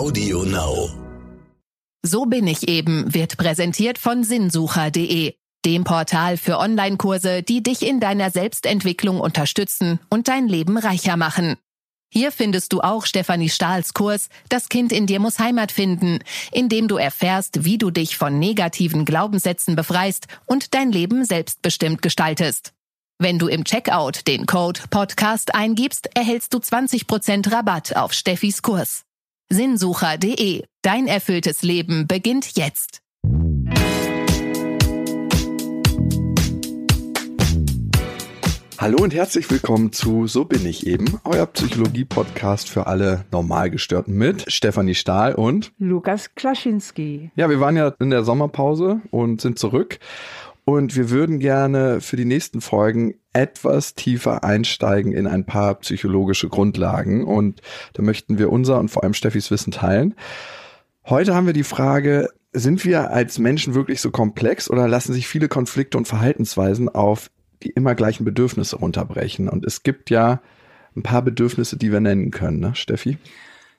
Audio Now. So bin ich eben wird präsentiert von sinnsucher.de, dem Portal für Online-Kurse, die dich in deiner Selbstentwicklung unterstützen und dein Leben reicher machen. Hier findest du auch Stefanie Stahls Kurs Das Kind in dir muss Heimat finden, in dem du erfährst, wie du dich von negativen Glaubenssätzen befreist und dein Leben selbstbestimmt gestaltest. Wenn du im Checkout den Code Podcast eingibst, erhältst du 20% Rabatt auf Steffis Kurs. Sinnsucher.de. Dein erfülltes Leben beginnt jetzt. Hallo und herzlich willkommen zu So bin ich eben, euer Psychologie-Podcast für alle Normalgestörten mit Stefanie Stahl und Lukas Klaschinski. Ja, wir waren ja in der Sommerpause und sind zurück. Und wir würden gerne für die nächsten Folgen etwas tiefer einsteigen in ein paar psychologische Grundlagen. Und da möchten wir unser und vor allem Steffis Wissen teilen. Heute haben wir die Frage, sind wir als Menschen wirklich so komplex oder lassen sich viele Konflikte und Verhaltensweisen auf die immer gleichen Bedürfnisse runterbrechen. Und es gibt ja ein paar Bedürfnisse, die wir nennen können, ne, Steffi?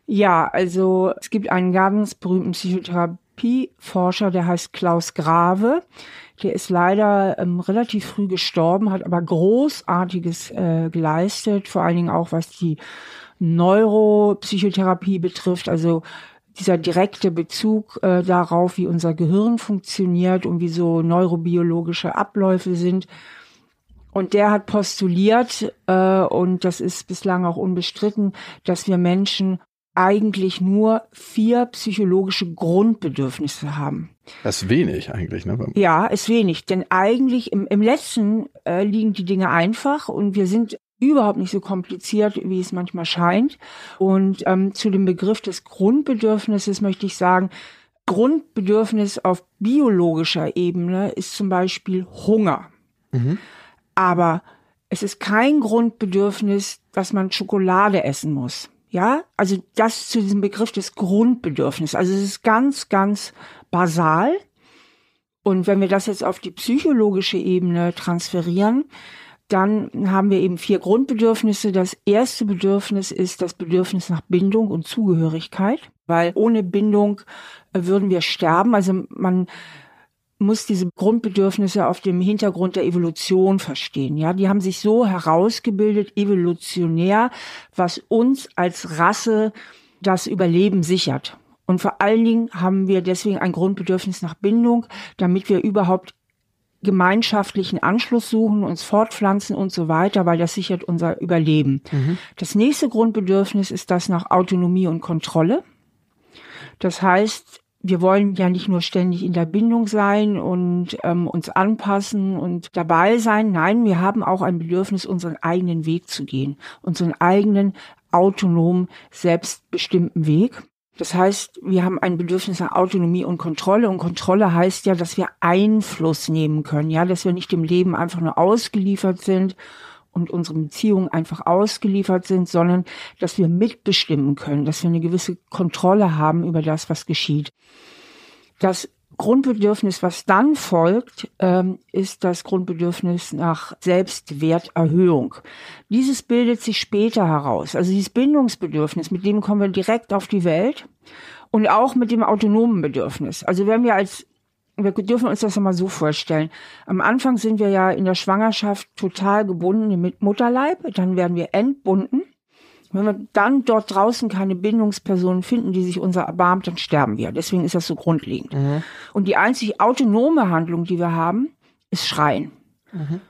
Ja, also es gibt einen ganz berühmten Psychotherapieforscher, der heißt Klaus Grave. Der ist leider ähm, relativ früh gestorben, hat aber Großartiges äh, geleistet, vor allen Dingen auch was die Neuropsychotherapie betrifft, also dieser direkte Bezug äh, darauf, wie unser Gehirn funktioniert und wie so neurobiologische Abläufe sind. Und der hat postuliert, äh, und das ist bislang auch unbestritten, dass wir Menschen eigentlich nur vier psychologische Grundbedürfnisse haben. Das ist wenig eigentlich, ne? Ja, ist wenig. Denn eigentlich im, im letzten äh, liegen die Dinge einfach und wir sind überhaupt nicht so kompliziert, wie es manchmal scheint. Und ähm, zu dem Begriff des Grundbedürfnisses möchte ich sagen, Grundbedürfnis auf biologischer Ebene ist zum Beispiel Hunger. Mhm. Aber es ist kein Grundbedürfnis, dass man Schokolade essen muss. Ja, also das zu diesem Begriff des Grundbedürfnisses. Also es ist ganz, ganz basal. Und wenn wir das jetzt auf die psychologische Ebene transferieren, dann haben wir eben vier Grundbedürfnisse. Das erste Bedürfnis ist das Bedürfnis nach Bindung und Zugehörigkeit, weil ohne Bindung äh, würden wir sterben. Also man muss diese Grundbedürfnisse auf dem Hintergrund der Evolution verstehen. Ja, die haben sich so herausgebildet, evolutionär, was uns als Rasse das Überleben sichert. Und vor allen Dingen haben wir deswegen ein Grundbedürfnis nach Bindung, damit wir überhaupt gemeinschaftlichen Anschluss suchen, uns fortpflanzen und so weiter, weil das sichert unser Überleben. Mhm. Das nächste Grundbedürfnis ist das nach Autonomie und Kontrolle. Das heißt, wir wollen ja nicht nur ständig in der Bindung sein und ähm, uns anpassen und dabei sein. Nein, wir haben auch ein Bedürfnis, unseren eigenen Weg zu gehen, unseren eigenen autonom selbstbestimmten Weg. Das heißt, wir haben ein Bedürfnis nach Autonomie und Kontrolle. Und Kontrolle heißt ja, dass wir Einfluss nehmen können, ja, dass wir nicht dem Leben einfach nur ausgeliefert sind und unsere Beziehungen einfach ausgeliefert sind, sondern dass wir mitbestimmen können, dass wir eine gewisse Kontrolle haben über das, was geschieht. Das Grundbedürfnis, was dann folgt, ähm, ist das Grundbedürfnis nach Selbstwerterhöhung. Dieses bildet sich später heraus. Also dieses Bindungsbedürfnis, mit dem kommen wir direkt auf die Welt und auch mit dem autonomen Bedürfnis. Also wenn wir als wir dürfen uns das mal so vorstellen. Am Anfang sind wir ja in der Schwangerschaft total gebunden mit Mutterleib, dann werden wir entbunden. Wenn wir dann dort draußen keine Bindungspersonen finden, die sich unser erbarmt, dann sterben wir. Deswegen ist das so grundlegend. Mhm. Und die einzig autonome Handlung, die wir haben, ist Schreien. Mhm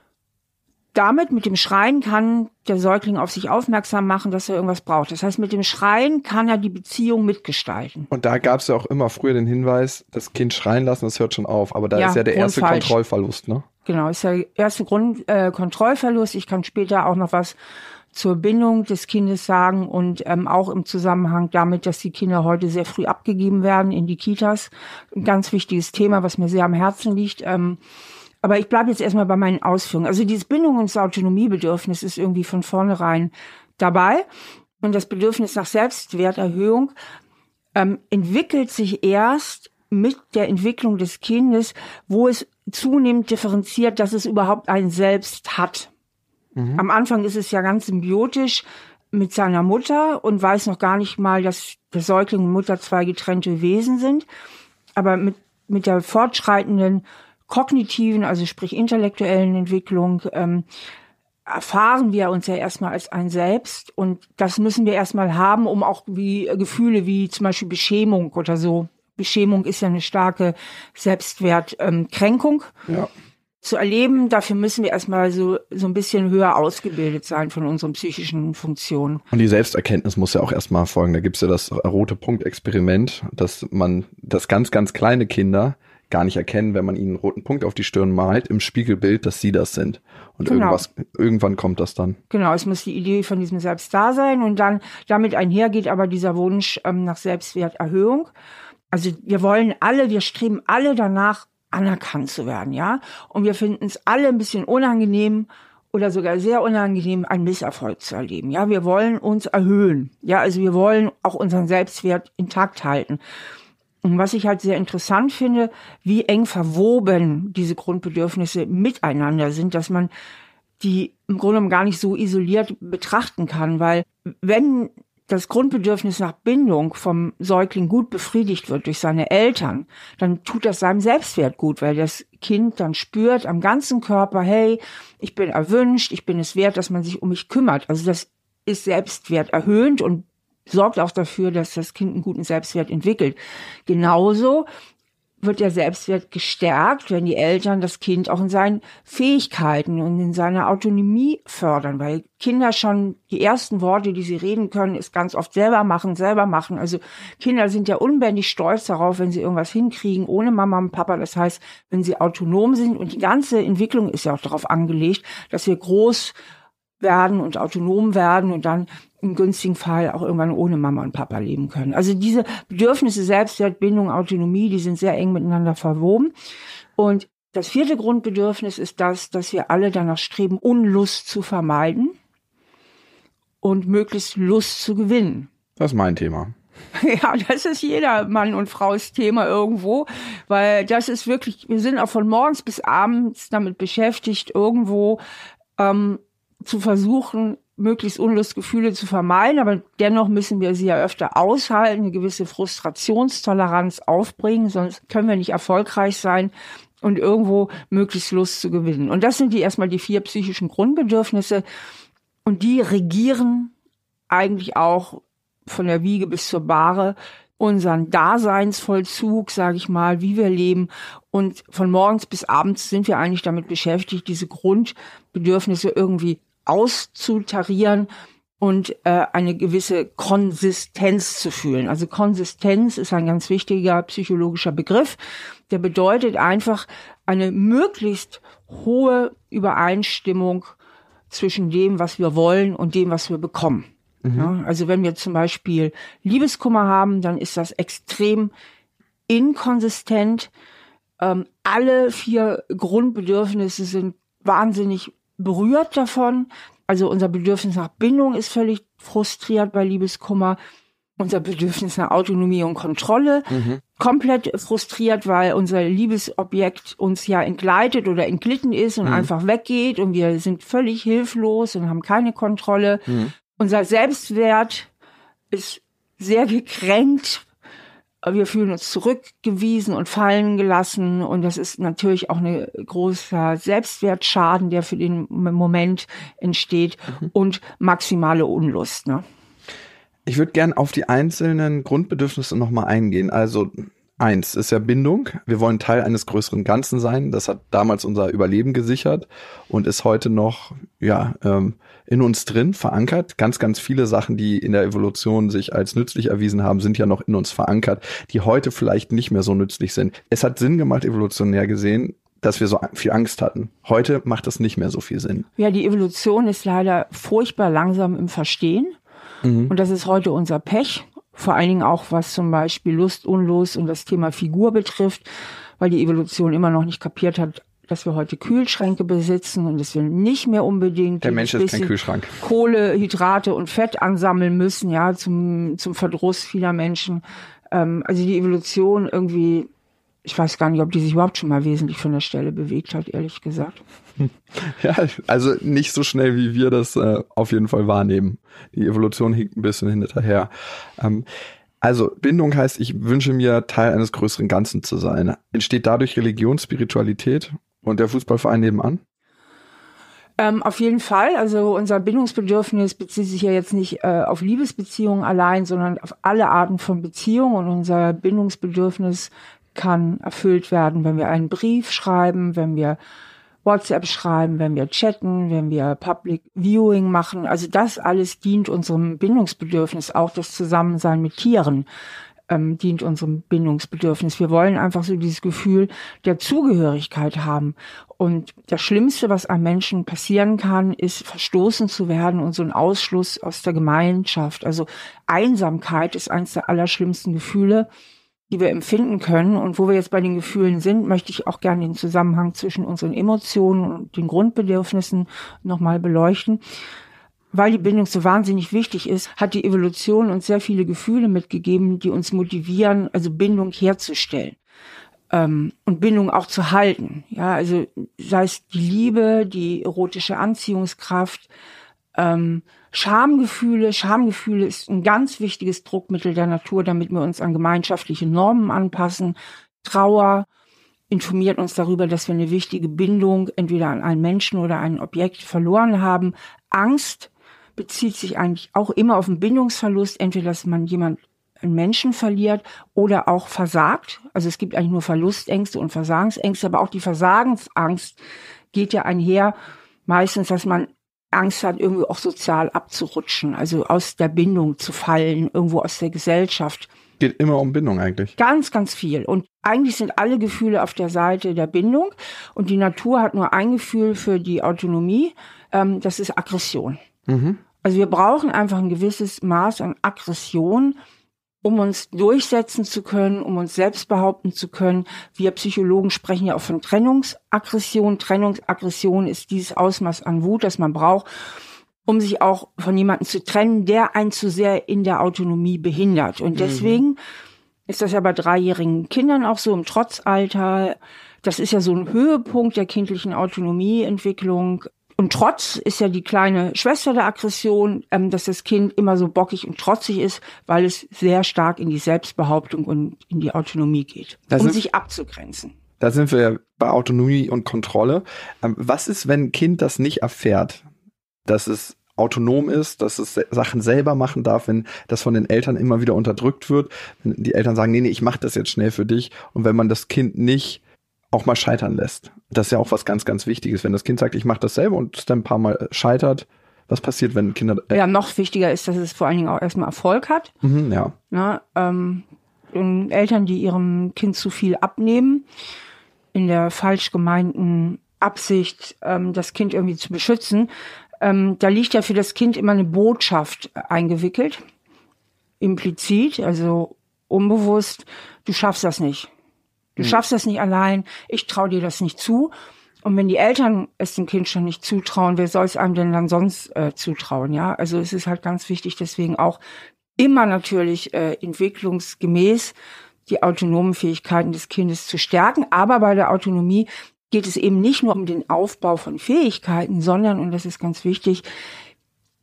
damit, mit dem Schreien, kann der Säugling auf sich aufmerksam machen, dass er irgendwas braucht. Das heißt, mit dem Schreien kann er die Beziehung mitgestalten. Und da gab es ja auch immer früher den Hinweis, das Kind schreien lassen, das hört schon auf. Aber da ja, ist ja der erste falsch. Kontrollverlust, ne? Genau, ist der erste Grund, äh, Kontrollverlust. Ich kann später auch noch was zur Bindung des Kindes sagen und ähm, auch im Zusammenhang damit, dass die Kinder heute sehr früh abgegeben werden in die Kitas. Ein ganz wichtiges Thema, was mir sehr am Herzen liegt. Ähm, aber ich bleibe jetzt erstmal bei meinen Ausführungen. Also dieses Bindungs- und Autonomiebedürfnis ist irgendwie von vornherein dabei. Und das Bedürfnis nach Selbstwerterhöhung ähm, entwickelt sich erst mit der Entwicklung des Kindes, wo es zunehmend differenziert, dass es überhaupt ein Selbst hat. Mhm. Am Anfang ist es ja ganz symbiotisch. mit seiner Mutter und weiß noch gar nicht mal, dass der Säugling und Mutter zwei getrennte Wesen sind. Aber mit, mit der fortschreitenden kognitiven, also sprich intellektuellen Entwicklung, ähm, erfahren wir uns ja erstmal als ein Selbst und das müssen wir erstmal haben, um auch wie Gefühle wie zum Beispiel Beschämung oder so. Beschämung ist ja eine starke Selbstwertkränkung. Ähm, ja zu erleben. Dafür müssen wir erstmal so, so ein bisschen höher ausgebildet sein von unseren psychischen Funktionen. Und die Selbsterkenntnis muss ja auch erstmal folgen. Da gibt's ja das rote Punkt-Experiment, dass man, dass ganz, ganz kleine Kinder gar nicht erkennen, wenn man ihnen einen roten Punkt auf die Stirn malt, im Spiegelbild, dass sie das sind. Und genau. irgendwas, irgendwann kommt das dann. Genau, es muss die Idee von diesem Selbst da sein und dann damit einhergeht aber dieser Wunsch ähm, nach Selbstwerterhöhung. Also wir wollen alle, wir streben alle danach, anerkannt zu werden, ja. Und wir finden es alle ein bisschen unangenehm oder sogar sehr unangenehm, einen Misserfolg zu erleben. Ja, wir wollen uns erhöhen. Ja, also wir wollen auch unseren Selbstwert intakt halten. Und was ich halt sehr interessant finde, wie eng verwoben diese Grundbedürfnisse miteinander sind, dass man die im Grunde gar nicht so isoliert betrachten kann, weil wenn das Grundbedürfnis nach Bindung vom Säugling gut befriedigt wird durch seine Eltern, dann tut das seinem Selbstwert gut, weil das Kind dann spürt am ganzen Körper, hey, ich bin erwünscht, ich bin es wert, dass man sich um mich kümmert. Also das ist Selbstwert erhöhend und sorgt auch dafür, dass das Kind einen guten Selbstwert entwickelt. Genauso wird der Selbstwert gestärkt, wenn die Eltern das Kind auch in seinen Fähigkeiten und in seiner Autonomie fördern, weil Kinder schon die ersten Worte, die sie reden können, ist ganz oft selber machen, selber machen. Also Kinder sind ja unbändig stolz darauf, wenn sie irgendwas hinkriegen ohne Mama und Papa. Das heißt, wenn sie autonom sind und die ganze Entwicklung ist ja auch darauf angelegt, dass wir groß werden und autonom werden und dann im günstigen Fall auch irgendwann ohne Mama und Papa leben können. Also diese Bedürfnisse Selbstwert, Bindung, Autonomie, die sind sehr eng miteinander verwoben. Und das vierte Grundbedürfnis ist das, dass wir alle danach streben, Unlust zu vermeiden und möglichst Lust zu gewinnen. Das ist mein Thema. Ja, das ist jeder Mann und Frau's Thema irgendwo, weil das ist wirklich, wir sind auch von morgens bis abends damit beschäftigt, irgendwo ähm, zu versuchen, möglichst Unlustgefühle zu vermeiden, aber dennoch müssen wir sie ja öfter aushalten, eine gewisse Frustrationstoleranz aufbringen, sonst können wir nicht erfolgreich sein und irgendwo möglichst Lust zu gewinnen. Und das sind die erstmal die vier psychischen Grundbedürfnisse und die regieren eigentlich auch von der Wiege bis zur Bahre unseren Daseinsvollzug, sage ich mal, wie wir leben. Und von morgens bis abends sind wir eigentlich damit beschäftigt, diese Grundbedürfnisse irgendwie auszutarieren und äh, eine gewisse Konsistenz zu fühlen. Also Konsistenz ist ein ganz wichtiger psychologischer Begriff. Der bedeutet einfach eine möglichst hohe Übereinstimmung zwischen dem, was wir wollen und dem, was wir bekommen. Mhm. Ja, also wenn wir zum Beispiel Liebeskummer haben, dann ist das extrem inkonsistent. Ähm, alle vier Grundbedürfnisse sind wahnsinnig berührt davon. Also unser Bedürfnis nach Bindung ist völlig frustriert bei Liebeskummer. Unser Bedürfnis nach Autonomie und Kontrolle mhm. komplett frustriert, weil unser Liebesobjekt uns ja entgleitet oder entglitten ist und mhm. einfach weggeht und wir sind völlig hilflos und haben keine Kontrolle. Mhm. Unser Selbstwert ist sehr gekränkt wir fühlen uns zurückgewiesen und fallen gelassen und das ist natürlich auch ein großer Selbstwertschaden, der für den Moment entsteht mhm. und maximale Unlust. Ne? Ich würde gern auf die einzelnen Grundbedürfnisse nochmal eingehen. Also eins ist ja Bindung. Wir wollen Teil eines größeren Ganzen sein. Das hat damals unser Überleben gesichert und ist heute noch ja ähm, in uns drin verankert. Ganz, ganz viele Sachen, die in der Evolution sich als nützlich erwiesen haben, sind ja noch in uns verankert, die heute vielleicht nicht mehr so nützlich sind. Es hat Sinn gemacht, evolutionär gesehen, dass wir so viel Angst hatten. Heute macht das nicht mehr so viel Sinn. Ja, die Evolution ist leider furchtbar langsam im Verstehen. Mhm. Und das ist heute unser Pech. Vor allen Dingen auch, was zum Beispiel Lust, Unlust und das Thema Figur betrifft, weil die Evolution immer noch nicht kapiert hat, dass wir heute Kühlschränke besitzen und dass wir nicht mehr unbedingt der Mensch ist kein Kühlschrank Kohle, Hydrate und Fett ansammeln müssen, ja zum zum Verdruss vieler Menschen. Ähm, also die Evolution irgendwie ich weiß gar nicht, ob die sich überhaupt schon mal wesentlich von der Stelle bewegt hat, ehrlich gesagt. Ja, also nicht so schnell, wie wir das äh, auf jeden Fall wahrnehmen. Die Evolution hinkt ein bisschen hinterher. Ähm, also Bindung heißt, ich wünsche mir Teil eines größeren Ganzen zu sein. Entsteht dadurch Religion, Spiritualität und der Fußballverein nebenan? Ähm, auf jeden Fall. Also unser Bindungsbedürfnis bezieht sich ja jetzt nicht äh, auf Liebesbeziehungen allein, sondern auf alle Arten von Beziehungen. Und unser Bindungsbedürfnis kann erfüllt werden, wenn wir einen Brief schreiben, wenn wir WhatsApp schreiben, wenn wir chatten, wenn wir Public Viewing machen. Also das alles dient unserem Bindungsbedürfnis, auch das Zusammensein mit Tieren ähm, dient unserem Bindungsbedürfnis. Wir wollen einfach so dieses Gefühl der Zugehörigkeit haben. Und das Schlimmste, was einem Menschen passieren kann, ist verstoßen zu werden und so ein Ausschluss aus der Gemeinschaft. Also Einsamkeit ist eines der allerschlimmsten Gefühle die wir empfinden können. Und wo wir jetzt bei den Gefühlen sind, möchte ich auch gerne den Zusammenhang zwischen unseren Emotionen und den Grundbedürfnissen nochmal beleuchten. Weil die Bindung so wahnsinnig wichtig ist, hat die Evolution uns sehr viele Gefühle mitgegeben, die uns motivieren, also Bindung herzustellen ähm, und Bindung auch zu halten. Ja, also sei es die Liebe, die erotische Anziehungskraft, ähm, Schamgefühle. Schamgefühle ist ein ganz wichtiges Druckmittel der Natur, damit wir uns an gemeinschaftliche Normen anpassen. Trauer informiert uns darüber, dass wir eine wichtige Bindung entweder an einen Menschen oder ein Objekt verloren haben. Angst bezieht sich eigentlich auch immer auf einen Bindungsverlust, entweder dass man jemand einen Menschen verliert oder auch versagt. Also es gibt eigentlich nur Verlustängste und Versagensängste, aber auch die Versagensangst geht ja einher, meistens, dass man Angst hat, irgendwie auch sozial abzurutschen, also aus der Bindung zu fallen, irgendwo aus der Gesellschaft. Geht immer um Bindung eigentlich. Ganz, ganz viel. Und eigentlich sind alle Gefühle auf der Seite der Bindung. Und die Natur hat nur ein Gefühl für die Autonomie. Ähm, das ist Aggression. Mhm. Also wir brauchen einfach ein gewisses Maß an Aggression, um uns durchsetzen zu können, um uns selbst behaupten zu können. Wir Psychologen sprechen ja auch von Trennungsaggression. Trennungsaggression ist dieses Ausmaß an Wut, das man braucht, um sich auch von jemandem zu trennen, der einen zu sehr in der Autonomie behindert. Und mhm. deswegen mhm. ist das ja bei dreijährigen Kindern auch so im Trotzalter. Das ist ja so ein Höhepunkt der kindlichen Autonomieentwicklung. Und Trotz ist ja die kleine Schwester der Aggression, ähm, dass das Kind immer so bockig und trotzig ist, weil es sehr stark in die Selbstbehauptung und in die Autonomie geht, da um sich abzugrenzen. Da sind wir ja bei Autonomie und Kontrolle. Ähm, was ist, wenn ein Kind das nicht erfährt, dass es autonom ist, dass es Sachen selber machen darf, wenn das von den Eltern immer wieder unterdrückt wird, wenn die Eltern sagen, nee, nee, ich mache das jetzt schnell für dich und wenn man das Kind nicht auch mal scheitern lässt. Das ist ja auch was ganz, ganz Wichtiges. Wenn das Kind sagt, ich mache das selber und es dann ein paar Mal scheitert, was passiert, wenn Kinder. Äh ja, noch wichtiger ist, dass es vor allen Dingen auch erstmal Erfolg hat. Mhm, ja. Na, ähm, Eltern, die ihrem Kind zu viel abnehmen, in der falsch gemeinten Absicht, ähm, das Kind irgendwie zu beschützen, ähm, da liegt ja für das Kind immer eine Botschaft eingewickelt, implizit, also unbewusst, du schaffst das nicht. Du hm. schaffst das nicht allein, ich traue dir das nicht zu. Und wenn die Eltern es dem Kind schon nicht zutrauen, wer soll es einem denn dann sonst äh, zutrauen? Ja, also es ist halt ganz wichtig, deswegen auch immer natürlich äh, entwicklungsgemäß die autonomen Fähigkeiten des Kindes zu stärken. Aber bei der Autonomie geht es eben nicht nur um den Aufbau von Fähigkeiten, sondern, und das ist ganz wichtig,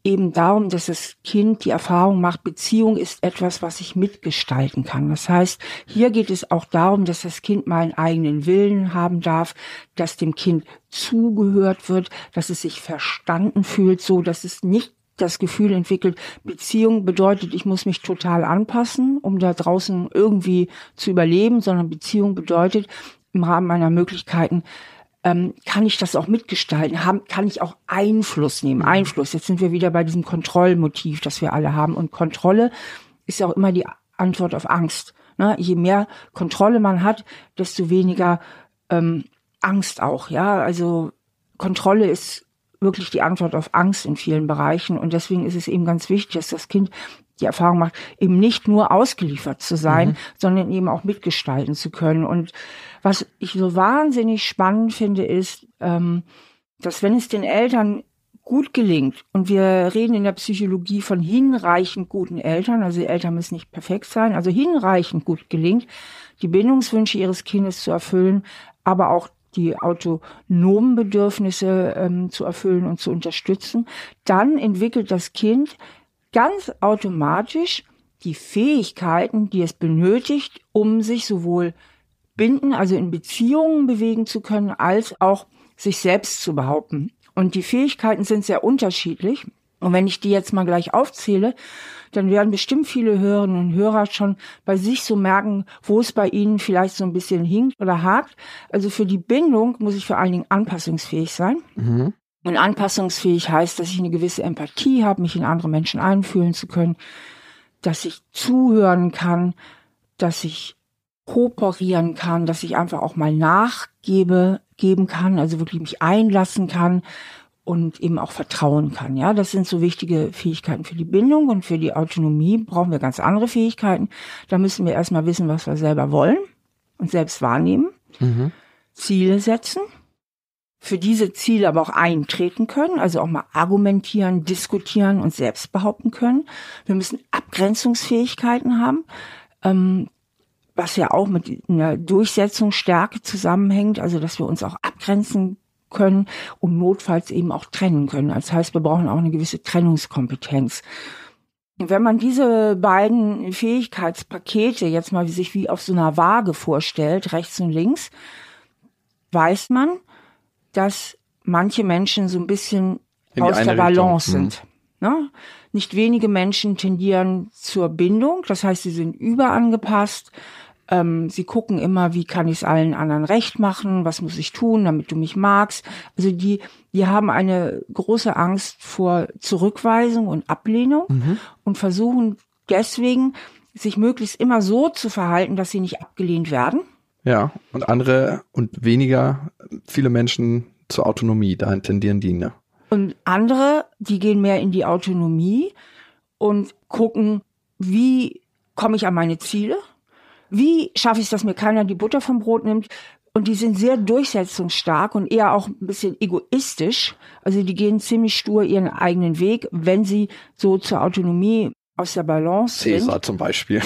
eben darum, dass das Kind die Erfahrung macht, Beziehung ist etwas, was ich mitgestalten kann. Das heißt, hier geht es auch darum, dass das Kind mal einen eigenen Willen haben darf, dass dem Kind zugehört wird, dass es sich verstanden fühlt, so dass es nicht das Gefühl entwickelt, Beziehung bedeutet, ich muss mich total anpassen, um da draußen irgendwie zu überleben, sondern Beziehung bedeutet, im Rahmen meiner Möglichkeiten ähm, kann ich das auch mitgestalten, haben, kann ich auch Einfluss nehmen. Mhm. Einfluss. Jetzt sind wir wieder bei diesem Kontrollmotiv, das wir alle haben. Und Kontrolle ist ja auch immer die Antwort auf Angst. Ne? Je mehr Kontrolle man hat, desto weniger ähm, Angst auch. Ja, also Kontrolle ist wirklich die Antwort auf Angst in vielen Bereichen. Und deswegen ist es eben ganz wichtig, dass das Kind die Erfahrung macht, eben nicht nur ausgeliefert zu sein, mhm. sondern eben auch mitgestalten zu können. Und was ich so wahnsinnig spannend finde, ist, ähm, dass wenn es den Eltern gut gelingt, und wir reden in der Psychologie von hinreichend guten Eltern, also die Eltern müssen nicht perfekt sein, also hinreichend gut gelingt, die Bindungswünsche ihres Kindes zu erfüllen, aber auch die autonomen Bedürfnisse ähm, zu erfüllen und zu unterstützen, dann entwickelt das Kind ganz automatisch die Fähigkeiten, die es benötigt, um sich sowohl binden, also in Beziehungen bewegen zu können, als auch sich selbst zu behaupten. Und die Fähigkeiten sind sehr unterschiedlich. Und wenn ich die jetzt mal gleich aufzähle, dann werden bestimmt viele Hörerinnen und Hörer schon bei sich so merken, wo es bei ihnen vielleicht so ein bisschen hinkt oder hakt. Also für die Bindung muss ich vor allen Dingen anpassungsfähig sein. Mhm. Und anpassungsfähig heißt, dass ich eine gewisse Empathie habe, mich in andere Menschen einfühlen zu können, dass ich zuhören kann, dass ich kooperieren kann, dass ich einfach auch mal nachgebe, geben kann, also wirklich mich einlassen kann und eben auch vertrauen kann. Ja, das sind so wichtige Fähigkeiten für die Bindung und für die Autonomie brauchen wir ganz andere Fähigkeiten. Da müssen wir erstmal wissen, was wir selber wollen und selbst wahrnehmen, mhm. Ziele setzen, für diese Ziele aber auch eintreten können, also auch mal argumentieren, diskutieren und selbst behaupten können. Wir müssen Abgrenzungsfähigkeiten haben. Ähm, was ja auch mit einer Durchsetzungsstärke zusammenhängt, also dass wir uns auch abgrenzen können und notfalls eben auch trennen können. Das heißt, wir brauchen auch eine gewisse Trennungskompetenz. Wenn man diese beiden Fähigkeitspakete jetzt mal sich wie auf so einer Waage vorstellt, rechts und links, weiß man, dass manche Menschen so ein bisschen aus der Balance Richtung. sind. Hm. Ne? Nicht wenige Menschen tendieren zur Bindung, das heißt, sie sind überangepasst, ähm, sie gucken immer, wie kann ich es allen anderen recht machen, was muss ich tun, damit du mich magst. Also die, die haben eine große Angst vor Zurückweisung und Ablehnung mhm. und versuchen deswegen, sich möglichst immer so zu verhalten, dass sie nicht abgelehnt werden. Ja, und andere und weniger, viele Menschen zur Autonomie, dahin tendieren die, ne? Und andere, die gehen mehr in die Autonomie und gucken, wie komme ich an meine Ziele? Wie schaffe ich es, dass mir keiner die Butter vom Brot nimmt? Und die sind sehr durchsetzungsstark und eher auch ein bisschen egoistisch. Also die gehen ziemlich stur ihren eigenen Weg, wenn sie so zur Autonomie aus der Balance Cäsar sind. zum Beispiel.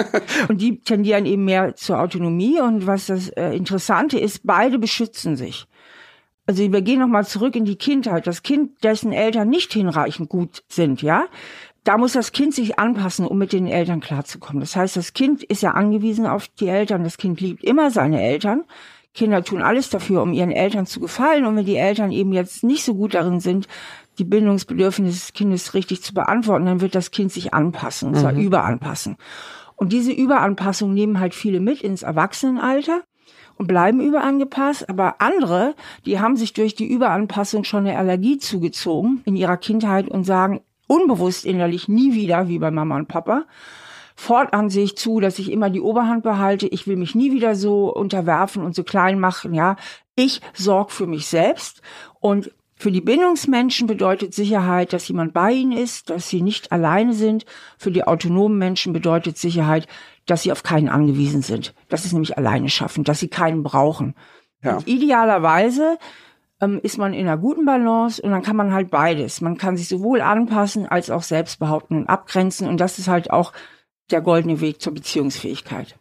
und die tendieren eben mehr zur Autonomie. Und was das äh, Interessante ist, beide beschützen sich. Also wir gehen nochmal zurück in die Kindheit. Das Kind, dessen Eltern nicht hinreichend gut sind, ja, da muss das Kind sich anpassen, um mit den Eltern klarzukommen. Das heißt, das Kind ist ja angewiesen auf die Eltern. Das Kind liebt immer seine Eltern. Kinder tun alles dafür, um ihren Eltern zu gefallen. Und wenn die Eltern eben jetzt nicht so gut darin sind, die Bindungsbedürfnisse des Kindes richtig zu beantworten, dann wird das Kind sich anpassen, und zwar mhm. überanpassen. Und diese Überanpassung nehmen halt viele mit ins Erwachsenenalter und bleiben überangepasst, aber andere, die haben sich durch die Überanpassung schon eine Allergie zugezogen in ihrer Kindheit und sagen, unbewusst innerlich nie wieder, wie bei Mama und Papa. Fortan sehe ich zu, dass ich immer die Oberhand behalte. Ich will mich nie wieder so unterwerfen und so klein machen. Ja, ich sorge für mich selbst und für die Bindungsmenschen bedeutet Sicherheit, dass jemand bei ihnen ist, dass sie nicht alleine sind. Für die autonomen Menschen bedeutet Sicherheit, dass sie auf keinen angewiesen sind. Das ist nämlich alleine schaffen, dass sie keinen brauchen. Ja. idealerweise ähm, ist man in einer guten Balance und dann kann man halt beides. Man kann sich sowohl anpassen als auch selbst behaupten und abgrenzen und das ist halt auch der goldene Weg zur Beziehungsfähigkeit.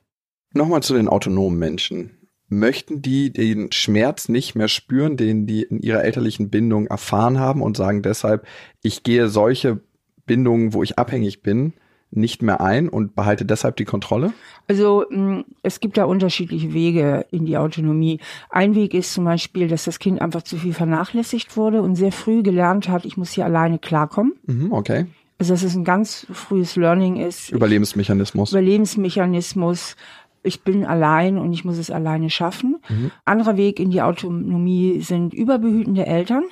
Nochmal zu den autonomen Menschen. Möchten die den Schmerz nicht mehr spüren, den die in ihrer elterlichen Bindung erfahren haben und sagen deshalb, ich gehe solche Bindungen, wo ich abhängig bin, nicht mehr ein und behalte deshalb die Kontrolle? Also mm, es gibt da unterschiedliche Wege in die Autonomie. Ein Weg ist zum Beispiel, dass das Kind einfach zu viel vernachlässigt wurde und sehr früh gelernt hat, ich muss hier alleine klarkommen. Mhm, okay. Also dass es ein ganz frühes Learning ist. Überlebensmechanismus. Überlebensmechanismus. Ich bin allein und ich muss es alleine schaffen. Mhm. Anderer Weg in die Autonomie sind überbehütende Eltern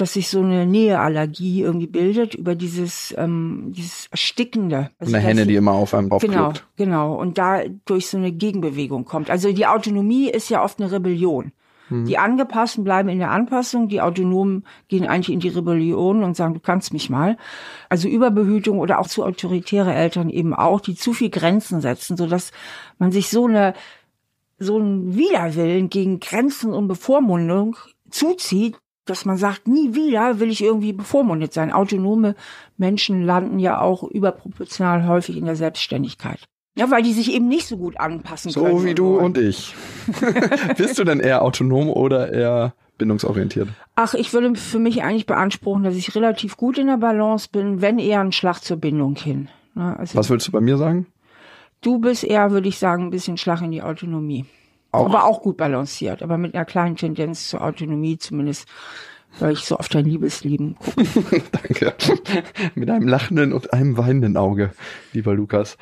dass sich so eine Näheallergie irgendwie bildet über dieses, ähm, dieses Erstickende. Also eine Henne, die immer auf einem drauf Genau, genau. Und da durch so eine Gegenbewegung kommt. Also die Autonomie ist ja oft eine Rebellion. Hm. Die Angepassten bleiben in der Anpassung, die Autonomen gehen eigentlich in die Rebellion und sagen, du kannst mich mal. Also Überbehütung oder auch zu autoritäre Eltern eben auch, die zu viel Grenzen setzen, so dass man sich so eine so ein Widerwillen gegen Grenzen und Bevormundung zuzieht, dass man sagt, nie wieder will ich irgendwie bevormundet sein. Autonome Menschen landen ja auch überproportional häufig in der Selbstständigkeit. Ja, weil die sich eben nicht so gut anpassen so können. So wie du und ich. Bist du denn eher autonom oder eher bindungsorientiert? Ach, ich würde für mich eigentlich beanspruchen, dass ich relativ gut in der Balance bin, wenn eher ein Schlag zur Bindung hin. Also Was würdest du bei mir sagen? Du bist eher, würde ich sagen, ein bisschen Schlag in die Autonomie. Auch. Aber auch gut balanciert, aber mit einer kleinen Tendenz zur Autonomie zumindest weil ich so auf dein Liebesleben gucke. Danke. Mit einem lachenden und einem weinenden Auge, lieber Lukas.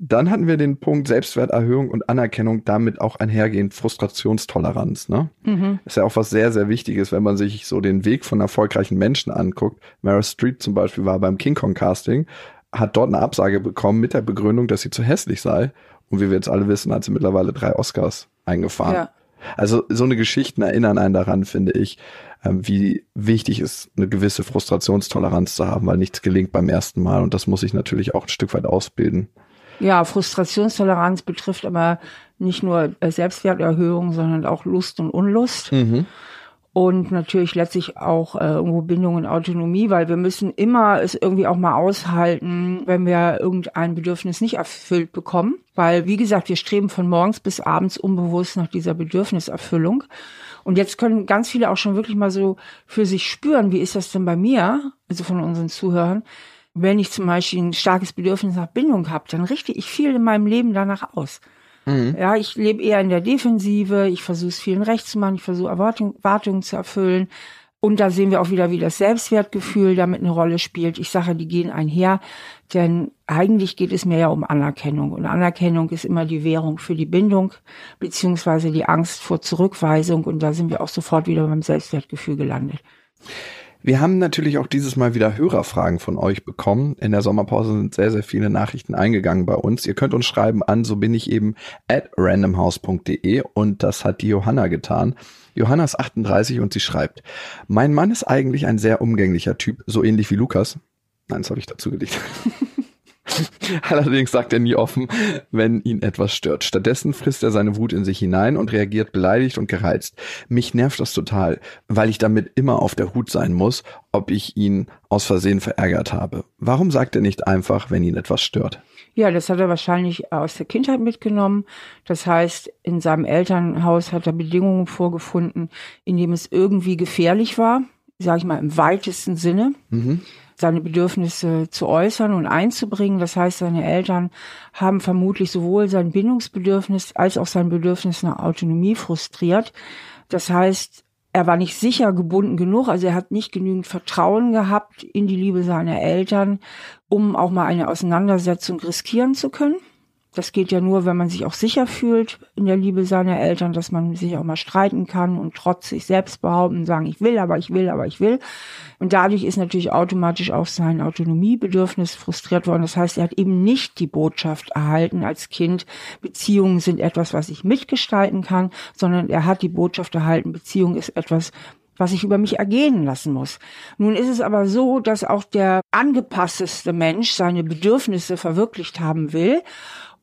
Dann hatten wir den Punkt Selbstwerterhöhung und Anerkennung, damit auch einhergehend Frustrationstoleranz. Ne? Mhm. Ist ja auch was sehr, sehr Wichtiges, wenn man sich so den Weg von erfolgreichen Menschen anguckt. Mara Street zum Beispiel war beim King Kong Casting, hat dort eine Absage bekommen mit der Begründung, dass sie zu hässlich sei. Und wie wir jetzt alle wissen, hat sie mittlerweile drei Oscars eingefahren. Ja. Also so eine Geschichten erinnern einen daran, finde ich, ähm, wie wichtig ist, eine gewisse Frustrationstoleranz zu haben, weil nichts gelingt beim ersten Mal und das muss ich natürlich auch ein Stück weit ausbilden. Ja, Frustrationstoleranz betrifft aber nicht nur äh, Selbstwerterhöhung, sondern auch Lust und Unlust. Mhm. Und natürlich letztlich auch äh, irgendwo Bindung und Autonomie, weil wir müssen immer es irgendwie auch mal aushalten, wenn wir irgendein Bedürfnis nicht erfüllt bekommen. Weil, wie gesagt, wir streben von morgens bis abends unbewusst nach dieser Bedürfniserfüllung. Und jetzt können ganz viele auch schon wirklich mal so für sich spüren, wie ist das denn bei mir, also von unseren Zuhörern, wenn ich zum Beispiel ein starkes Bedürfnis nach Bindung habe, dann richte ich viel in meinem Leben danach aus. Mhm. Ja, ich lebe eher in der Defensive, ich versuche es vielen recht zu machen, ich versuche Erwartung, Erwartungen zu erfüllen. Und da sehen wir auch wieder, wie das Selbstwertgefühl damit eine Rolle spielt. Ich sage, die gehen einher, denn eigentlich geht es mir ja um Anerkennung. Und Anerkennung ist immer die Währung für die Bindung, beziehungsweise die Angst vor Zurückweisung. Und da sind wir auch sofort wieder beim Selbstwertgefühl gelandet. Wir haben natürlich auch dieses Mal wieder Hörerfragen von euch bekommen. In der Sommerpause sind sehr, sehr viele Nachrichten eingegangen bei uns. Ihr könnt uns schreiben an, so bin ich eben at randomhouse.de und das hat die Johanna getan. Johanna ist 38 und sie schreibt, mein Mann ist eigentlich ein sehr umgänglicher Typ, so ähnlich wie Lukas. Nein, das habe ich dazu gelegt. Allerdings sagt er nie offen, wenn ihn etwas stört. Stattdessen frisst er seine Wut in sich hinein und reagiert beleidigt und gereizt. Mich nervt das total, weil ich damit immer auf der Hut sein muss, ob ich ihn aus Versehen verärgert habe. Warum sagt er nicht einfach, wenn ihn etwas stört? Ja, das hat er wahrscheinlich aus der Kindheit mitgenommen. Das heißt, in seinem Elternhaus hat er Bedingungen vorgefunden, in dem es irgendwie gefährlich war, sage ich mal im weitesten Sinne. Mhm seine Bedürfnisse zu äußern und einzubringen. Das heißt, seine Eltern haben vermutlich sowohl sein Bindungsbedürfnis als auch sein Bedürfnis nach Autonomie frustriert. Das heißt, er war nicht sicher gebunden genug, also er hat nicht genügend Vertrauen gehabt in die Liebe seiner Eltern, um auch mal eine Auseinandersetzung riskieren zu können. Das geht ja nur, wenn man sich auch sicher fühlt in der Liebe seiner Eltern, dass man sich auch mal streiten kann und trotz sich selbst behaupten, sagen, ich will, aber ich will, aber ich will. Und dadurch ist natürlich automatisch auch sein Autonomiebedürfnis frustriert worden. Das heißt, er hat eben nicht die Botschaft erhalten als Kind, Beziehungen sind etwas, was ich mitgestalten kann, sondern er hat die Botschaft erhalten, Beziehung ist etwas, was ich über mich ergehen lassen muss. Nun ist es aber so, dass auch der angepassteste Mensch seine Bedürfnisse verwirklicht haben will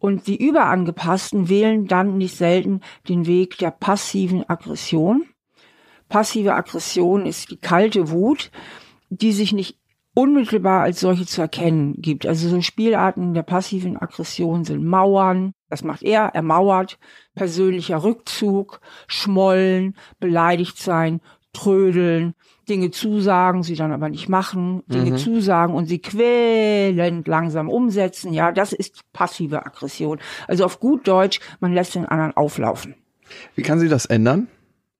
und die Überangepassten wählen dann nicht selten den Weg der passiven Aggression. Passive Aggression ist die kalte Wut, die sich nicht unmittelbar als solche zu erkennen gibt. Also so Spielarten der passiven Aggression sind Mauern, das macht er, er mauert, persönlicher Rückzug, Schmollen, beleidigt sein, trödeln, Dinge zusagen, sie dann aber nicht machen, Dinge mhm. zusagen und sie quälend langsam umsetzen. Ja, das ist passive Aggression. Also auf gut Deutsch, man lässt den anderen auflaufen. Wie kann sie das ändern?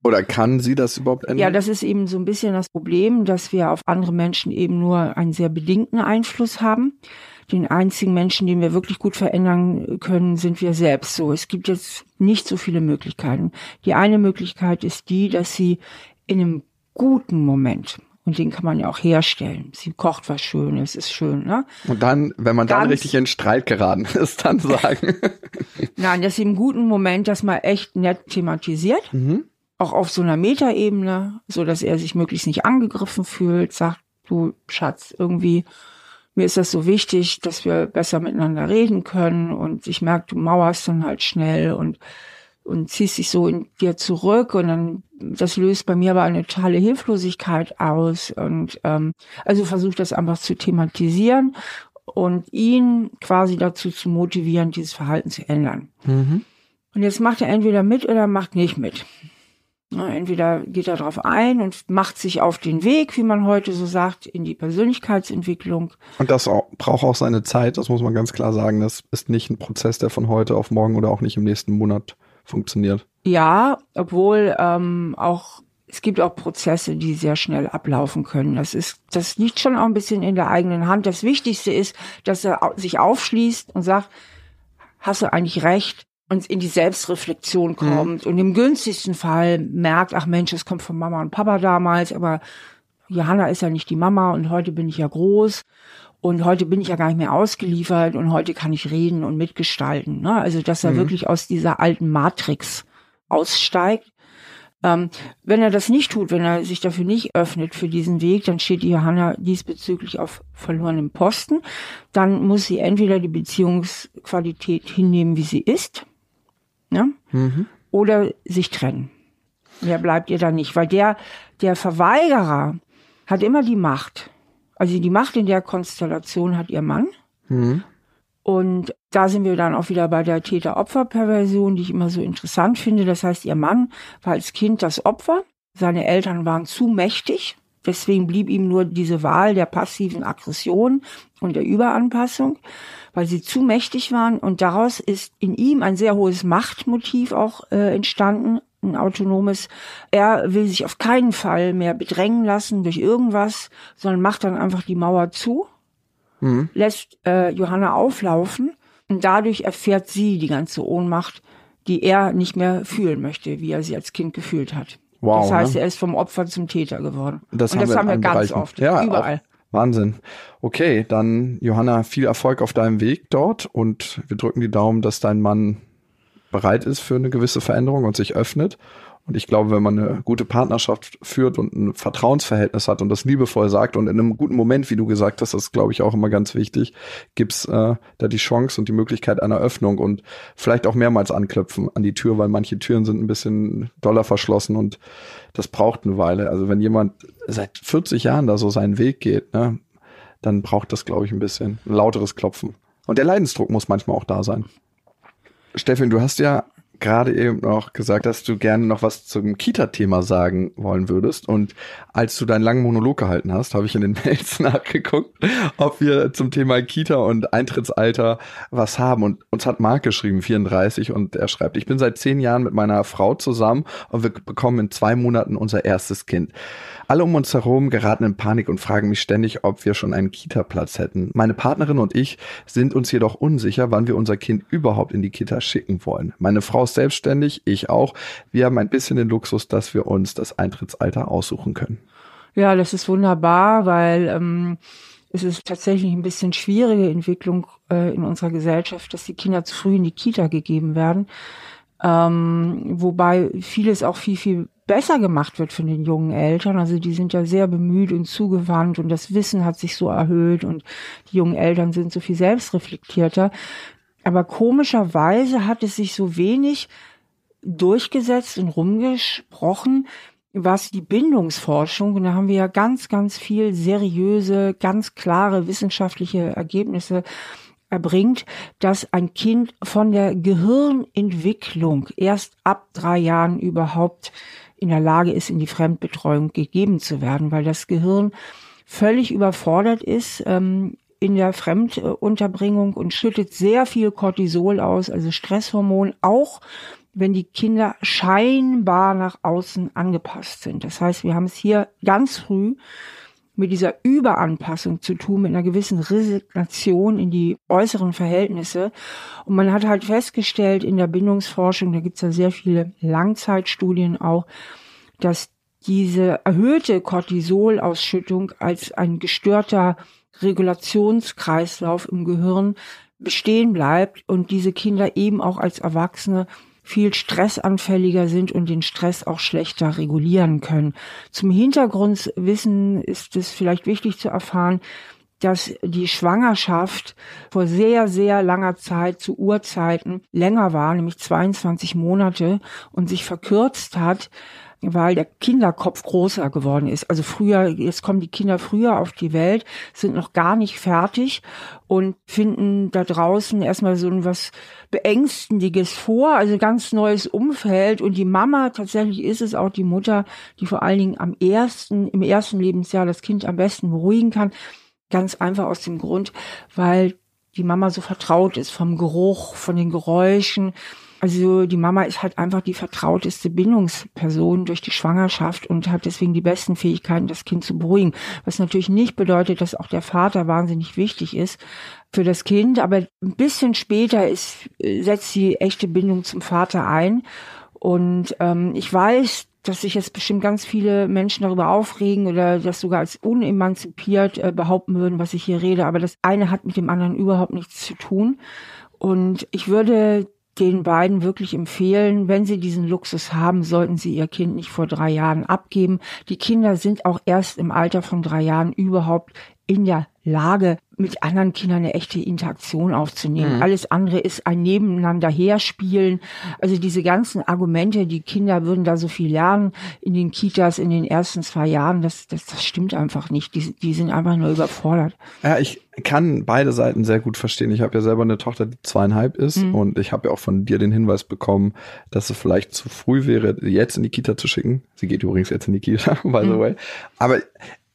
Oder kann sie das überhaupt ändern? Ja, das ist eben so ein bisschen das Problem, dass wir auf andere Menschen eben nur einen sehr bedingten Einfluss haben. Den einzigen Menschen, den wir wirklich gut verändern können, sind wir selbst. So, es gibt jetzt nicht so viele Möglichkeiten. Die eine Möglichkeit ist die, dass sie in einem guten Moment. Und den kann man ja auch herstellen. Sie kocht was Schönes, ist schön, ne? Und dann, wenn man Ganz, dann richtig in Streit geraten ist, dann sagen. Nein, dass sie im guten Moment das mal echt nett thematisiert. Mhm. Auch auf so einer Metaebene, so dass er sich möglichst nicht angegriffen fühlt, sagt, du Schatz, irgendwie, mir ist das so wichtig, dass wir besser miteinander reden können und ich merke, du mauerst dann halt schnell und und ziehst dich so in dir zurück und dann das löst bei mir aber eine totale Hilflosigkeit aus und ähm, also versucht das einfach zu thematisieren und ihn quasi dazu zu motivieren, dieses Verhalten zu ändern. Mhm. Und jetzt macht er entweder mit oder macht nicht mit. Entweder geht er darauf ein und macht sich auf den Weg, wie man heute so sagt, in die Persönlichkeitsentwicklung. Und das auch, braucht auch seine Zeit, das muss man ganz klar sagen. Das ist nicht ein Prozess, der von heute auf morgen oder auch nicht im nächsten Monat funktioniert. Ja, obwohl ähm, auch es gibt auch Prozesse, die sehr schnell ablaufen können. Das ist, das liegt schon auch ein bisschen in der eigenen Hand. Das Wichtigste ist, dass er sich aufschließt und sagt, hast du eigentlich recht? Und in die Selbstreflexion mhm. kommt mhm. und im günstigsten Fall merkt, ach Mensch, es kommt von Mama und Papa damals, aber Johanna ist ja nicht die Mama und heute bin ich ja groß und heute bin ich ja gar nicht mehr ausgeliefert und heute kann ich reden und mitgestalten. Ne? Also, dass er mhm. wirklich aus dieser alten Matrix aussteigt. Ähm, wenn er das nicht tut, wenn er sich dafür nicht öffnet für diesen Weg, dann steht die Johanna diesbezüglich auf verlorenem Posten. Dann muss sie entweder die Beziehungsqualität hinnehmen, wie sie ist, ne? Mhm. oder sich trennen. Mehr bleibt ihr da nicht, weil der, der Verweigerer hat immer die Macht. Also die Macht in der Konstellation hat ihr Mann. Mhm. Und da sind wir dann auch wieder bei der Täter-Opfer-Perversion, die ich immer so interessant finde. Das heißt, ihr Mann war als Kind das Opfer. Seine Eltern waren zu mächtig. Deswegen blieb ihm nur diese Wahl der passiven Aggression und der Überanpassung, weil sie zu mächtig waren. Und daraus ist in ihm ein sehr hohes Machtmotiv auch äh, entstanden, ein autonomes. Er will sich auf keinen Fall mehr bedrängen lassen durch irgendwas, sondern macht dann einfach die Mauer zu, mhm. lässt äh, Johanna auflaufen und dadurch erfährt sie die ganze Ohnmacht, die er nicht mehr fühlen möchte, wie er sie als Kind gefühlt hat. Wow, das heißt, ne? er ist vom Opfer zum Täter geworden. Das und haben das wir haben wir ganz Bereichen. oft, ja, überall. Wahnsinn. Okay, dann Johanna, viel Erfolg auf deinem Weg dort und wir drücken die Daumen, dass dein Mann bereit ist für eine gewisse Veränderung und sich öffnet. Und ich glaube, wenn man eine gute Partnerschaft führt und ein Vertrauensverhältnis hat und das liebevoll sagt und in einem guten Moment, wie du gesagt hast, das ist, glaube ich, auch immer ganz wichtig, gibt's äh, da die Chance und die Möglichkeit einer Öffnung und vielleicht auch mehrmals anklopfen an die Tür, weil manche Türen sind ein bisschen doller verschlossen und das braucht eine Weile. Also wenn jemand seit 40 Jahren da so seinen Weg geht, ne, dann braucht das, glaube ich, ein bisschen ein lauteres Klopfen. Und der Leidensdruck muss manchmal auch da sein. Stefan, du hast ja gerade eben noch gesagt, dass du gerne noch was zum Kita-Thema sagen wollen würdest. Und als du deinen langen Monolog gehalten hast, habe ich in den Mails nachgeguckt, ob wir zum Thema Kita und Eintrittsalter was haben. Und uns hat Marc geschrieben, 34, und er schreibt, ich bin seit zehn Jahren mit meiner Frau zusammen und wir bekommen in zwei Monaten unser erstes Kind. Alle um uns herum geraten in Panik und fragen mich ständig, ob wir schon einen Kita-Platz hätten. Meine Partnerin und ich sind uns jedoch unsicher, wann wir unser Kind überhaupt in die Kita schicken wollen. Meine Frau ist selbstständig, ich auch. Wir haben ein bisschen den Luxus, dass wir uns das Eintrittsalter aussuchen können. Ja, das ist wunderbar, weil ähm, es ist tatsächlich ein bisschen schwierige Entwicklung äh, in unserer Gesellschaft, dass die Kinder zu früh in die Kita gegeben werden. Ähm, wobei vieles auch viel, viel besser gemacht wird von den jungen Eltern. Also die sind ja sehr bemüht und zugewandt und das Wissen hat sich so erhöht und die jungen Eltern sind so viel selbstreflektierter. Aber komischerweise hat es sich so wenig durchgesetzt und rumgesprochen, was die Bindungsforschung, und da haben wir ja ganz, ganz viel seriöse, ganz klare wissenschaftliche Ergebnisse erbringt, dass ein Kind von der Gehirnentwicklung erst ab drei Jahren überhaupt in der Lage ist, in die Fremdbetreuung gegeben zu werden, weil das Gehirn völlig überfordert ist ähm, in der Fremdunterbringung und schüttet sehr viel Cortisol aus, also Stresshormon, auch wenn die Kinder scheinbar nach außen angepasst sind. Das heißt, wir haben es hier ganz früh mit dieser Überanpassung zu tun, mit einer gewissen Resignation in die äußeren Verhältnisse. Und man hat halt festgestellt in der Bindungsforschung, da gibt es ja sehr viele Langzeitstudien auch, dass diese erhöhte Cortisolausschüttung als ein gestörter Regulationskreislauf im Gehirn bestehen bleibt und diese Kinder eben auch als Erwachsene viel stressanfälliger sind und den Stress auch schlechter regulieren können. Zum Hintergrundwissen ist es vielleicht wichtig zu erfahren, dass die Schwangerschaft vor sehr, sehr langer Zeit zu Urzeiten länger war, nämlich 22 Monate und sich verkürzt hat, weil der Kinderkopf größer geworden ist. Also früher, jetzt kommen die Kinder früher auf die Welt, sind noch gar nicht fertig und finden da draußen erstmal so was Beängstendiges vor, also ganz neues Umfeld. Und die Mama, tatsächlich ist es auch die Mutter, die vor allen Dingen am ersten, im ersten Lebensjahr das Kind am besten beruhigen kann. Ganz einfach aus dem Grund, weil die Mama so vertraut ist vom Geruch, von den Geräuschen. Also die Mama ist halt einfach die vertrauteste Bindungsperson durch die Schwangerschaft und hat deswegen die besten Fähigkeiten, das Kind zu beruhigen. Was natürlich nicht bedeutet, dass auch der Vater wahnsinnig wichtig ist für das Kind, aber ein bisschen später ist, setzt die echte Bindung zum Vater ein. Und ähm, ich weiß, dass sich jetzt bestimmt ganz viele Menschen darüber aufregen oder das sogar als unemanzipiert äh, behaupten würden, was ich hier rede. Aber das eine hat mit dem anderen überhaupt nichts zu tun. Und ich würde den beiden wirklich empfehlen, wenn sie diesen Luxus haben, sollten sie ihr Kind nicht vor drei Jahren abgeben. Die Kinder sind auch erst im Alter von drei Jahren überhaupt in der Lage, mit anderen Kindern eine echte Interaktion aufzunehmen. Mhm. Alles andere ist ein Nebeneinander herspielen. Also diese ganzen Argumente, die Kinder würden da so viel lernen in den Kitas in den ersten zwei Jahren, das, das, das stimmt einfach nicht. Die, die sind einfach nur überfordert. Ja, ich kann beide Seiten sehr gut verstehen. Ich habe ja selber eine Tochter, die zweieinhalb ist mhm. und ich habe ja auch von dir den Hinweis bekommen, dass es vielleicht zu früh wäre, jetzt in die Kita zu schicken. Sie geht übrigens jetzt in die Kita, by the mhm. way. Aber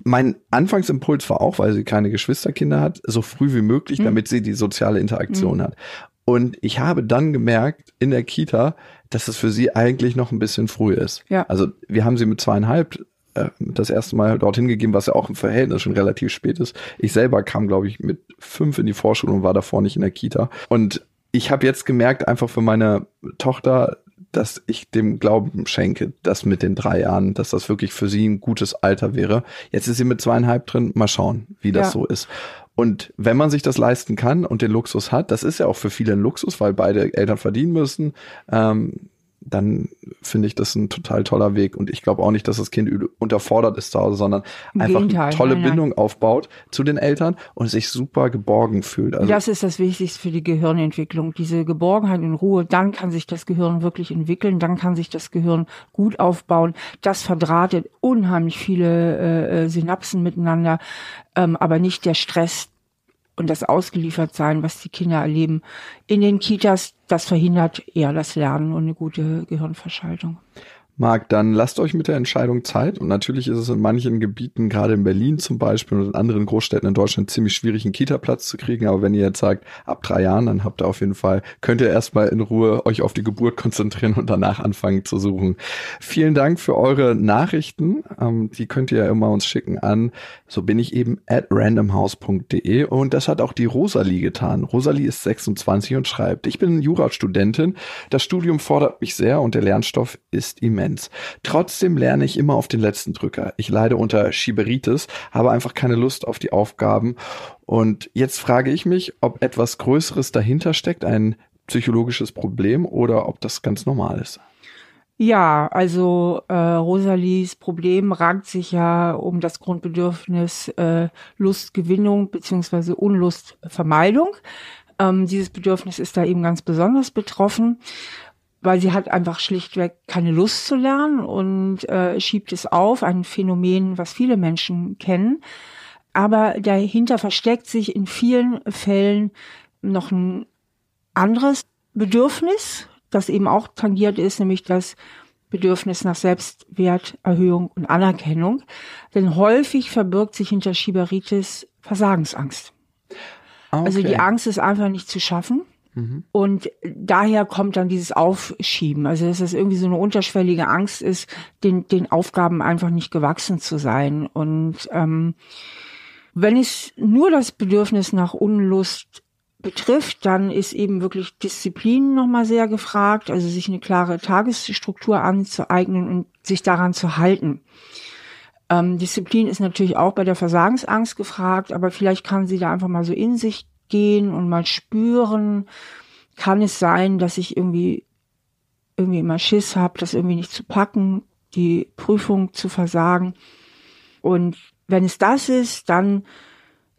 mein Anfangsimpuls war auch, weil sie keine Geschwisterkinder hat, so früh wie möglich, mhm. damit sie die soziale Interaktion mhm. hat. Und ich habe dann gemerkt in der Kita, dass es für sie eigentlich noch ein bisschen früh ist. Ja. Also wir haben sie mit zweieinhalb äh, das erste Mal dorthin gegeben, was ja auch im Verhältnis schon relativ spät ist. Ich selber kam, glaube ich, mit fünf in die Vorschule und war davor nicht in der Kita. Und ich habe jetzt gemerkt, einfach für meine Tochter, dass ich dem Glauben schenke, dass mit den drei Jahren, dass das wirklich für sie ein gutes Alter wäre. Jetzt ist sie mit zweieinhalb drin. Mal schauen, wie das ja. so ist. Und wenn man sich das leisten kann und den Luxus hat, das ist ja auch für viele ein Luxus, weil beide Eltern verdienen müssen, ähm, dann finde ich das ein total toller Weg. Und ich glaube auch nicht, dass das Kind unterfordert ist zu Hause, sondern Im einfach Gegenteil. eine tolle nein, nein. Bindung aufbaut zu den Eltern und sich super geborgen fühlt. Also das ist das Wichtigste für die Gehirnentwicklung. Diese Geborgenheit und Ruhe, dann kann sich das Gehirn wirklich entwickeln, dann kann sich das Gehirn gut aufbauen. Das verdrahtet unheimlich viele äh, äh Synapsen miteinander, ähm, aber nicht der Stress, und das Ausgeliefertsein, was die Kinder erleben in den Kitas, das verhindert eher das Lernen und eine gute Gehirnverschaltung. Marc, dann lasst euch mit der Entscheidung Zeit. Und natürlich ist es in manchen Gebieten, gerade in Berlin zum Beispiel und in anderen Großstädten in Deutschland, ziemlich schwierig, einen Kita-Platz zu kriegen. Aber wenn ihr jetzt sagt, ab drei Jahren, dann habt ihr auf jeden Fall, könnt ihr erstmal in Ruhe euch auf die Geburt konzentrieren und danach anfangen zu suchen. Vielen Dank für eure Nachrichten. Ähm, die könnt ihr ja immer uns schicken an, so bin ich eben, at randomhouse.de. Und das hat auch die Rosalie getan. Rosalie ist 26 und schreibt, ich bin Jurastudentin. Das Studium fordert mich sehr und der Lernstoff ist immens. Demenz. Trotzdem lerne ich immer auf den letzten Drücker. Ich leide unter Schieberitis, habe einfach keine Lust auf die Aufgaben. Und jetzt frage ich mich, ob etwas Größeres dahinter steckt, ein psychologisches Problem oder ob das ganz normal ist. Ja, also äh, Rosalies Problem rankt sich ja um das Grundbedürfnis äh, Lustgewinnung beziehungsweise Unlustvermeidung. Ähm, dieses Bedürfnis ist da eben ganz besonders betroffen weil sie hat einfach schlichtweg keine Lust zu lernen und äh, schiebt es auf, ein Phänomen, was viele Menschen kennen. Aber dahinter versteckt sich in vielen Fällen noch ein anderes Bedürfnis, das eben auch tangiert ist, nämlich das Bedürfnis nach Selbstwerterhöhung und Anerkennung. Denn häufig verbirgt sich hinter Schieberitis Versagensangst. Okay. Also die Angst ist einfach nicht zu schaffen. Mhm. Und daher kommt dann dieses Aufschieben. Also dass es irgendwie so eine unterschwellige Angst ist, den, den Aufgaben einfach nicht gewachsen zu sein. Und ähm, wenn es nur das Bedürfnis nach Unlust betrifft, dann ist eben wirklich Disziplin nochmal sehr gefragt, also sich eine klare Tagesstruktur anzueignen und sich daran zu halten. Ähm, Disziplin ist natürlich auch bei der Versagensangst gefragt, aber vielleicht kann sie da einfach mal so in sich gehen und mal spüren, kann es sein, dass ich irgendwie irgendwie immer Schiss habe, das irgendwie nicht zu packen, die Prüfung zu versagen. Und wenn es das ist, dann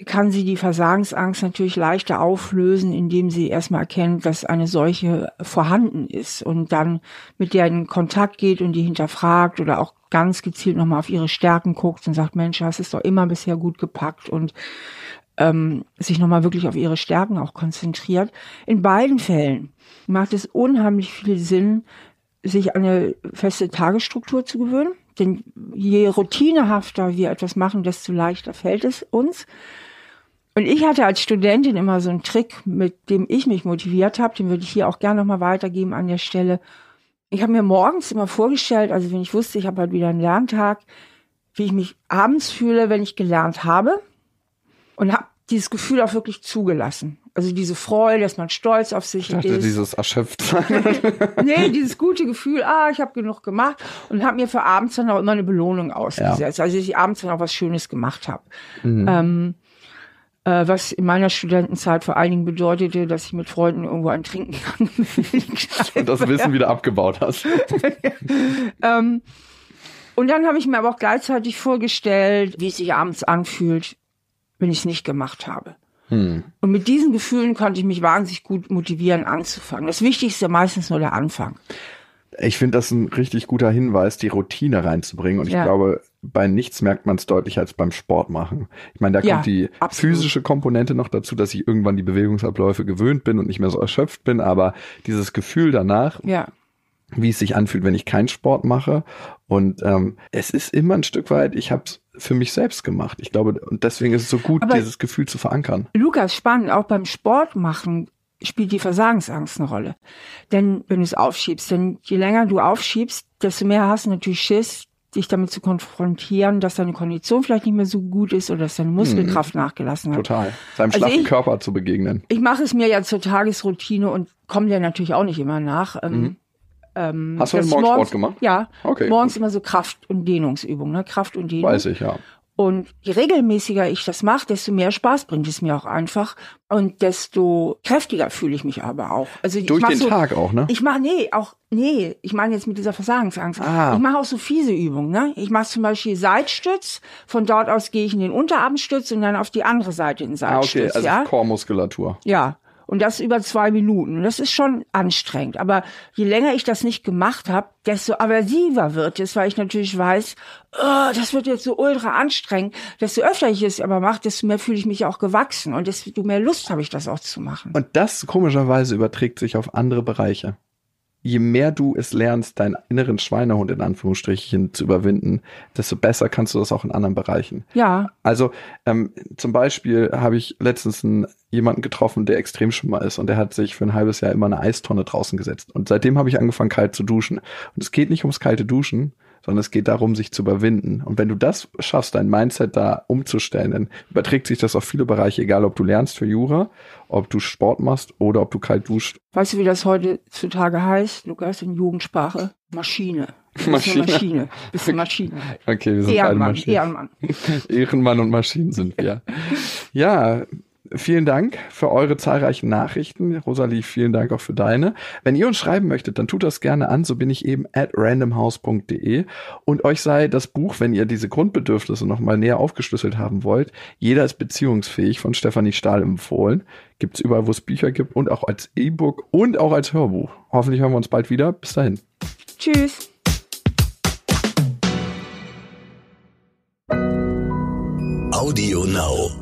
kann sie die Versagensangst natürlich leichter auflösen, indem sie erstmal erkennt, dass eine solche vorhanden ist und dann mit der in Kontakt geht und die hinterfragt oder auch ganz gezielt nochmal auf ihre Stärken guckt und sagt, Mensch, hast es doch immer bisher gut gepackt und ähm, sich nochmal wirklich auf ihre Stärken auch konzentriert. In beiden Fällen macht es unheimlich viel Sinn, sich eine feste Tagesstruktur zu gewöhnen. Denn je routinehafter wir etwas machen, desto leichter fällt es uns. Und ich hatte als Studentin immer so einen Trick, mit dem ich mich motiviert habe, den würde ich hier auch gerne nochmal weitergeben an der Stelle. Ich habe mir morgens immer vorgestellt, also wenn ich wusste, ich habe halt wieder einen Lerntag, wie ich mich abends fühle, wenn ich gelernt habe und habe dieses Gefühl auch wirklich zugelassen. Also diese Freude, dass man stolz auf sich ich dachte, ist. dieses Erschöpftsein. nee, dieses gute Gefühl, ah, ich habe genug gemacht und habe mir für abends dann auch immer eine Belohnung ausgesetzt. Ja. Also dass ich abends dann auch was Schönes gemacht habe. Mhm. Ähm, äh, was in meiner Studentenzeit vor allen Dingen bedeutete, dass ich mit Freunden irgendwo ein Trinken kann. und das Wissen wieder abgebaut hast. ähm, und dann habe ich mir aber auch gleichzeitig vorgestellt, wie es sich abends anfühlt, wenn ich es nicht gemacht habe. Hm. Und mit diesen Gefühlen konnte ich mich wahnsinnig gut motivieren, anzufangen. Das Wichtigste meistens nur der Anfang. Ich finde das ein richtig guter Hinweis, die Routine reinzubringen. Und ich ja. glaube, bei nichts merkt man es deutlicher als beim Sport machen. Ich meine, da ja, kommt die absolut. physische Komponente noch dazu, dass ich irgendwann die Bewegungsabläufe gewöhnt bin und nicht mehr so erschöpft bin. Aber dieses Gefühl danach, ja. wie es sich anfühlt, wenn ich keinen Sport mache. Und ähm, es ist immer ein Stück weit, ich habe es für mich selbst gemacht. Ich glaube, und deswegen ist es so gut, Aber dieses Gefühl zu verankern. Lukas, spannend, auch beim Sport machen spielt die Versagensangst eine Rolle. Denn wenn du es aufschiebst, denn je länger du aufschiebst, desto mehr hast du natürlich Schiss, dich damit zu konfrontieren, dass deine Kondition vielleicht nicht mehr so gut ist oder dass deine Muskelkraft mhm. nachgelassen hat. Total. Seinem also schlaffen Körper zu begegnen. Ich mache es mir ja zur Tagesroutine und komme dir natürlich auch nicht immer nach. Ähm, mhm. Ähm, Hast du heute Morgen Sport gemacht? Ja. Okay. Morgens immer so Kraft- und Dehnungsübungen, ne? Kraft und Dehnung. Weiß ich, ja. Und je regelmäßiger ich das mache, desto mehr Spaß bringt es mir auch einfach und desto kräftiger fühle ich mich aber auch. Also durch den so, Tag auch, ne? Ich mache nee, auch nee, ich meine jetzt mit dieser Versagensangst. Ah. Ich mache auch so fiese Übungen, ne? Ich mache zum Beispiel Seitstütz, von dort aus gehe ich in den Unterarmstütz und dann auf die andere Seite in Seitstütz. Ah, okay, also ja? Chormuskulatur. Ja. Und das über zwei Minuten. Das ist schon anstrengend. Aber je länger ich das nicht gemacht habe, desto aversiver wird es, weil ich natürlich weiß, oh, das wird jetzt so ultra anstrengend. Desto öfter ich es aber mache, desto mehr fühle ich mich auch gewachsen und desto mehr Lust habe ich, das auch zu machen. Und das komischerweise überträgt sich auf andere Bereiche je mehr du es lernst, deinen inneren Schweinehund in Anführungsstrichen zu überwinden, desto besser kannst du das auch in anderen Bereichen. Ja. Also ähm, zum Beispiel habe ich letztens einen, jemanden getroffen, der Extremschwimmer ist und der hat sich für ein halbes Jahr immer eine Eistonne draußen gesetzt. Und seitdem habe ich angefangen, kalt zu duschen. Und es geht nicht ums kalte Duschen, sondern es geht darum, sich zu überwinden. Und wenn du das schaffst, dein Mindset da umzustellen, dann überträgt sich das auf viele Bereiche, egal ob du lernst für Jura, ob du Sport machst oder ob du kalt duscht. Weißt du, wie das heutzutage heißt, Lukas, in Jugendsprache? Maschine. Maschine. Maschine. Bist du Maschine. Okay, wir sind Ehrenmann, Maschinen. Ehrenmann. Ehrenmann und Maschinen sind wir. Ja, vielen Dank für eure zahlreichen Nachrichten. Rosalie, vielen Dank auch für deine. Wenn ihr uns schreiben möchtet, dann tut das gerne an. So bin ich eben at randomhouse.de. Und euch sei das Buch, wenn ihr diese Grundbedürfnisse nochmal näher aufgeschlüsselt haben wollt, Jeder ist beziehungsfähig von Stefanie Stahl empfohlen. Gibt's überall, wo es Bücher gibt und auch als E-Book und auch als Hörbuch. Hoffentlich hören wir uns bald wieder. Bis dahin. Tschüss. Audio Now.